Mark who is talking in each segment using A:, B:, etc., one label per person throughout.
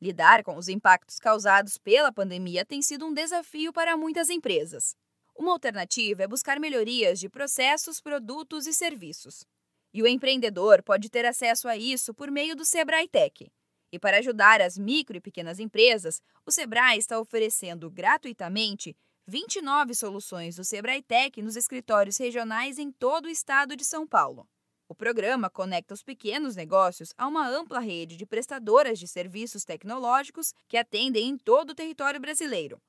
A: Lidar com os impactos causados pela pandemia tem sido um desafio para muitas empresas. Uma alternativa é buscar melhorias de processos, produtos e serviços. E o empreendedor pode ter acesso a isso por meio do Sebrae Tech. E para ajudar as micro e pequenas empresas, o Sebrae está oferecendo gratuitamente 29 soluções do Sebrae Tech nos escritórios regionais em todo o estado de São Paulo. O programa conecta os pequenos negócios a uma ampla rede de prestadoras de serviços tecnológicos que atendem em todo o território brasileiro.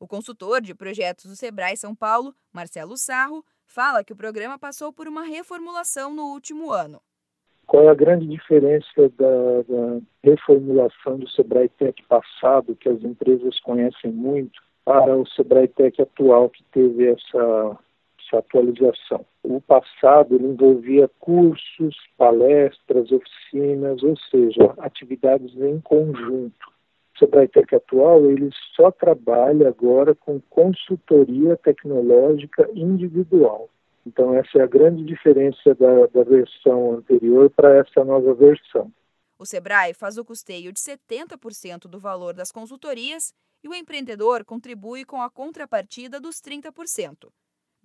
A: O consultor de projetos do Sebrae São Paulo, Marcelo Sarro, fala que o programa passou por uma reformulação no último ano.
B: Qual é a grande diferença da, da reformulação do Sebrae Tech passado, que as empresas conhecem muito, para o Sebrae Tech atual, que teve essa essa atualização. O passado envolvia cursos, palestras, oficinas, ou seja, atividades em conjunto. O Sebrae Tech atual ele só trabalha agora com consultoria tecnológica individual. Então essa é a grande diferença da, da versão anterior para essa nova versão.
A: O Sebrae faz o custeio de 70% do valor das consultorias e o empreendedor contribui com a contrapartida dos 30%.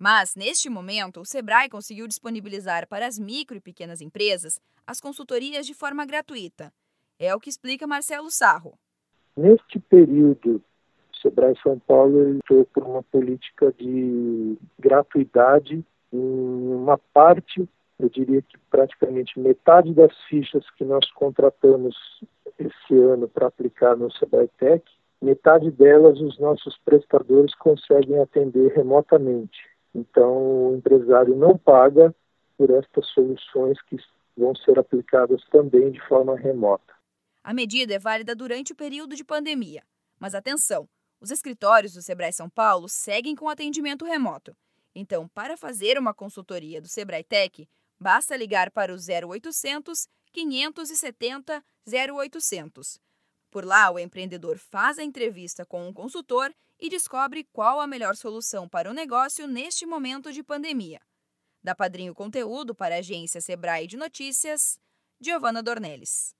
A: Mas, neste momento, o Sebrae conseguiu disponibilizar para as micro e pequenas empresas as consultorias de forma gratuita. É o que explica Marcelo Sarro.
B: Neste período, o Sebrae São Paulo entrou por uma política de gratuidade em uma parte, eu diria que praticamente metade das fichas que nós contratamos esse ano para aplicar no Sebrae Tech, metade delas os nossos prestadores conseguem atender remotamente. Então, o empresário não paga por estas soluções que vão ser aplicadas também de forma remota.
A: A medida é válida durante o período de pandemia. Mas atenção, os escritórios do Sebrae São Paulo seguem com atendimento remoto. Então, para fazer uma consultoria do Sebrae Tech, basta ligar para o 0800 570 0800. Por lá, o empreendedor faz a entrevista com um consultor e descobre qual a melhor solução para o negócio neste momento de pandemia. Da Padrinho Conteúdo para a agência Sebrae de Notícias, Giovana Dornelles.